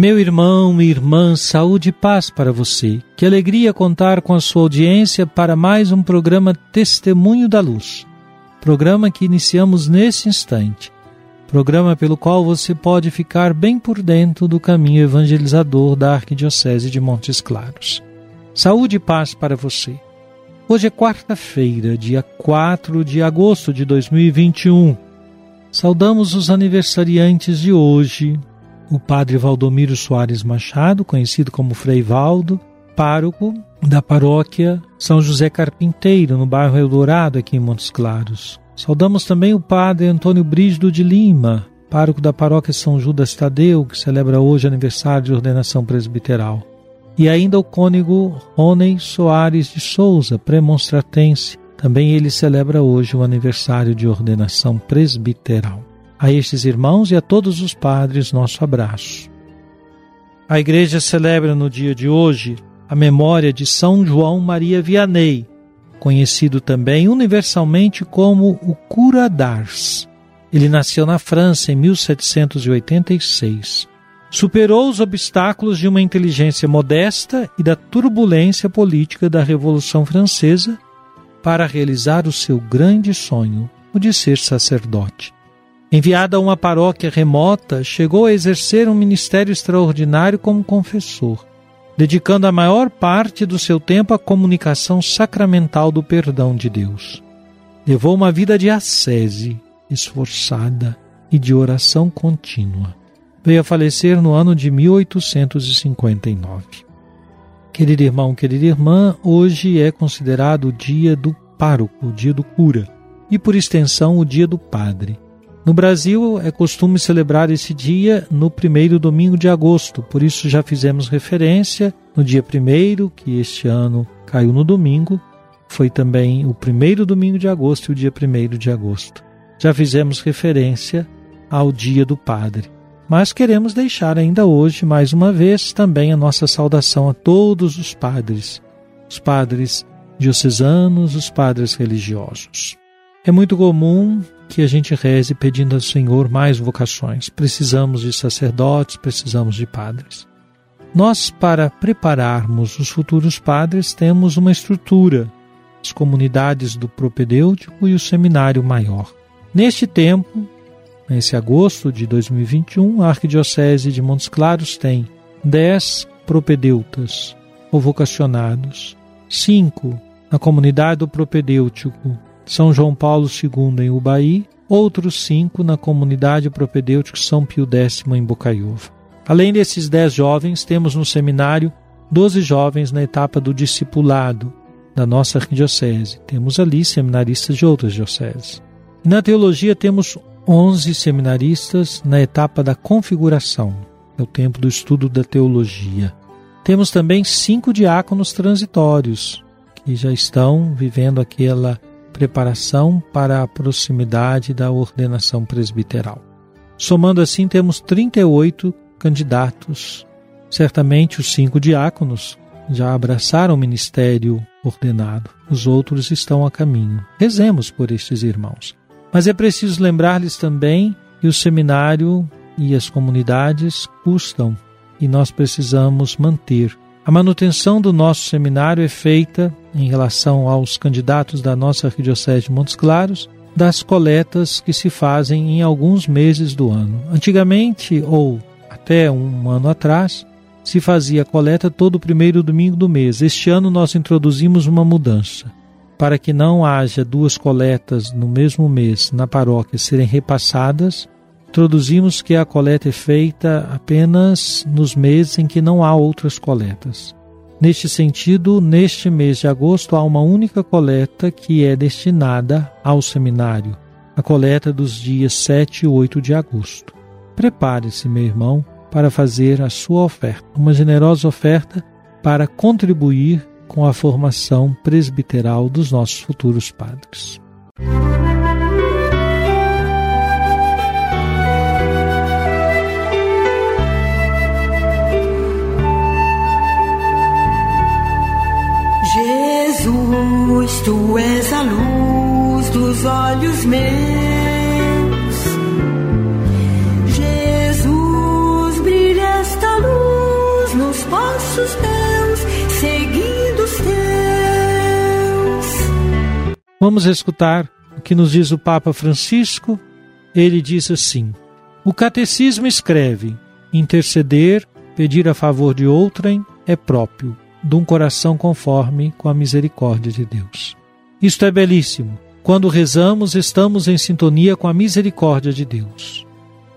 Meu irmão e irmã, saúde e paz para você. Que alegria contar com a sua audiência para mais um programa Testemunho da Luz. Programa que iniciamos nesse instante. Programa pelo qual você pode ficar bem por dentro do caminho evangelizador da Arquidiocese de Montes Claros. Saúde e paz para você. Hoje é quarta-feira, dia 4 de agosto de 2021. Saudamos os aniversariantes de hoje, o padre Valdomiro Soares Machado, conhecido como Frei Valdo, pároco da paróquia São José Carpinteiro, no bairro Eldorado, aqui em Montes Claros. Saudamos também o padre Antônio Brígido de Lima, pároco da paróquia São Judas Tadeu, que celebra hoje aniversário de ordenação presbiteral. E ainda o cônego Rony Soares de Souza, premonstratense. Também ele celebra hoje o aniversário de ordenação presbiteral. A estes irmãos e a todos os padres, nosso abraço. A igreja celebra no dia de hoje a memória de São João Maria Vianney, conhecido também universalmente como o Cura d'Ars. Ele nasceu na França em 1786. Superou os obstáculos de uma inteligência modesta e da turbulência política da Revolução Francesa para realizar o seu grande sonho, o de ser sacerdote. Enviado a uma paróquia remota, chegou a exercer um ministério extraordinário como confessor, dedicando a maior parte do seu tempo à comunicação sacramental do perdão de Deus. Levou uma vida de ascese, esforçada e de oração contínua. Veio a falecer no ano de 1859. Querido irmão, querida irmã, hoje é considerado o dia do pároco, o dia do cura, e por extensão o dia do padre. No Brasil, é costume celebrar esse dia no primeiro domingo de agosto, por isso já fizemos referência no dia primeiro, que este ano caiu no domingo, foi também o primeiro domingo de agosto e o dia primeiro de agosto. Já fizemos referência ao dia do Padre. Mas queremos deixar ainda hoje, mais uma vez, também a nossa saudação a todos os padres, os padres diocesanos, os padres religiosos. É muito comum que a gente reze pedindo ao Senhor mais vocações. Precisamos de sacerdotes, precisamos de padres. Nós, para prepararmos os futuros padres, temos uma estrutura, as comunidades do propedêutico e o seminário maior. Neste tempo, nesse agosto de 2021, a Arquidiocese de Montes Claros tem 10 propedeutas ou vocacionados, 5 na comunidade do propedêutico são João Paulo II em Ubaí, outros cinco na comunidade propedêutico São Pio X em Bocaiúva. Além desses dez jovens, temos no seminário 12 jovens na etapa do discipulado da nossa arquidiocese. Temos ali seminaristas de outras dioceses. Na teologia temos 11 seminaristas na etapa da configuração, é o tempo do estudo da teologia. Temos também cinco diáconos transitórios, que já estão vivendo aquela preparação para a proximidade da ordenação presbiteral. Somando assim, temos 38 candidatos. Certamente os cinco diáconos já abraçaram o ministério ordenado, os outros estão a caminho. Rezemos por estes irmãos. Mas é preciso lembrar-lhes também que o seminário e as comunidades custam e nós precisamos manter a manutenção do nosso seminário é feita em relação aos candidatos da nossa Arquidiocese de Montes Claros das coletas que se fazem em alguns meses do ano. Antigamente, ou até um ano atrás, se fazia coleta todo primeiro domingo do mês. Este ano nós introduzimos uma mudança. Para que não haja duas coletas no mesmo mês na paróquia serem repassadas, introduzimos que a coleta é feita apenas nos meses em que não há outras coletas. Neste sentido, neste mês de agosto há uma única coleta que é destinada ao seminário, a coleta dos dias 7 e 8 de agosto. Prepare-se, meu irmão, para fazer a sua oferta, uma generosa oferta para contribuir com a formação presbiteral dos nossos futuros padres. Tu és a luz dos olhos meus. Jesus, brilha esta luz nos passos teus, seguindo os teus. Vamos escutar o que nos diz o Papa Francisco. Ele diz assim: O catecismo escreve: interceder, pedir a favor de outrem é próprio de um coração conforme com a misericórdia de Deus. Isto é belíssimo. Quando rezamos, estamos em sintonia com a misericórdia de Deus.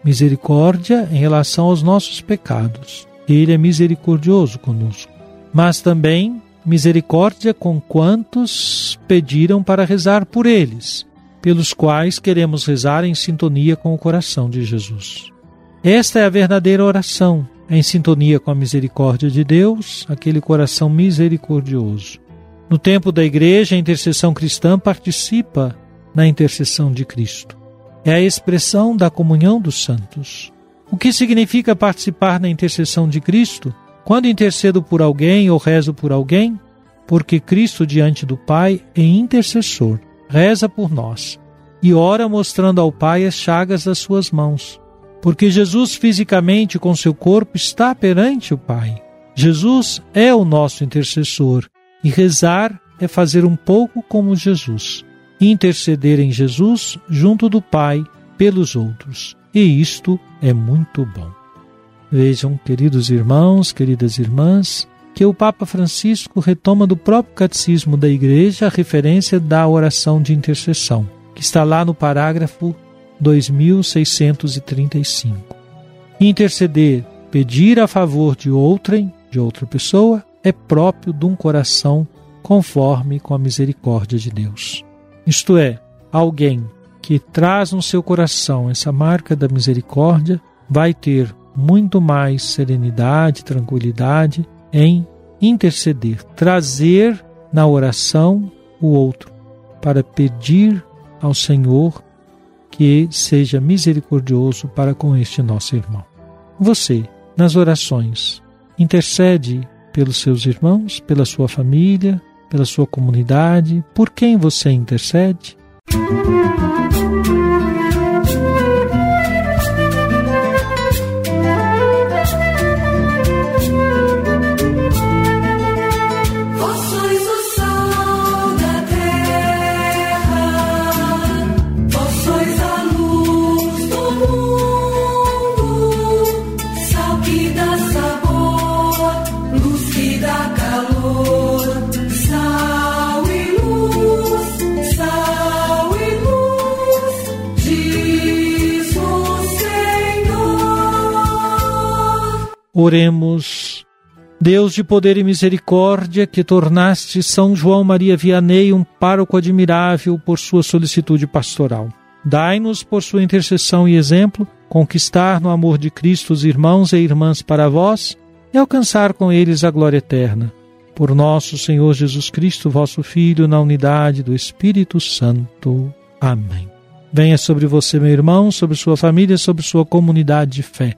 Misericórdia em relação aos nossos pecados. Ele é misericordioso conosco. Mas também misericórdia com quantos pediram para rezar por eles, pelos quais queremos rezar em sintonia com o coração de Jesus. Esta é a verdadeira oração, em sintonia com a misericórdia de Deus, aquele coração misericordioso. No tempo da igreja, a intercessão cristã participa na intercessão de Cristo. É a expressão da comunhão dos santos. O que significa participar na intercessão de Cristo? Quando intercedo por alguém ou rezo por alguém, porque Cristo diante do Pai é intercessor, reza por nós e ora mostrando ao Pai as chagas das suas mãos porque Jesus fisicamente com seu corpo está perante o Pai. Jesus é o nosso intercessor e rezar é fazer um pouco como Jesus, interceder em Jesus junto do Pai pelos outros. E isto é muito bom. Vejam, queridos irmãos, queridas irmãs, que o Papa Francisco retoma do próprio catecismo da Igreja a referência da oração de intercessão, que está lá no parágrafo 2635. Interceder, pedir a favor de outrem, de outra pessoa, é próprio de um coração conforme com a misericórdia de Deus. Isto é, alguém que traz no seu coração essa marca da misericórdia vai ter muito mais serenidade, tranquilidade em interceder, trazer na oração o outro para pedir ao Senhor que seja misericordioso para com este nosso irmão. Você, nas orações, intercede pelos seus irmãos, pela sua família, pela sua comunidade, por quem você intercede? Música Oremos. Deus de poder e misericórdia, que tornaste São João Maria Vianney um pároco admirável por sua solicitude pastoral. Dai-nos, por sua intercessão e exemplo, conquistar no amor de Cristo os irmãos e irmãs para vós e alcançar com eles a glória eterna. Por nosso Senhor Jesus Cristo, vosso Filho, na unidade do Espírito Santo. Amém. Venha sobre você, meu irmão, sobre sua família, sobre sua comunidade de fé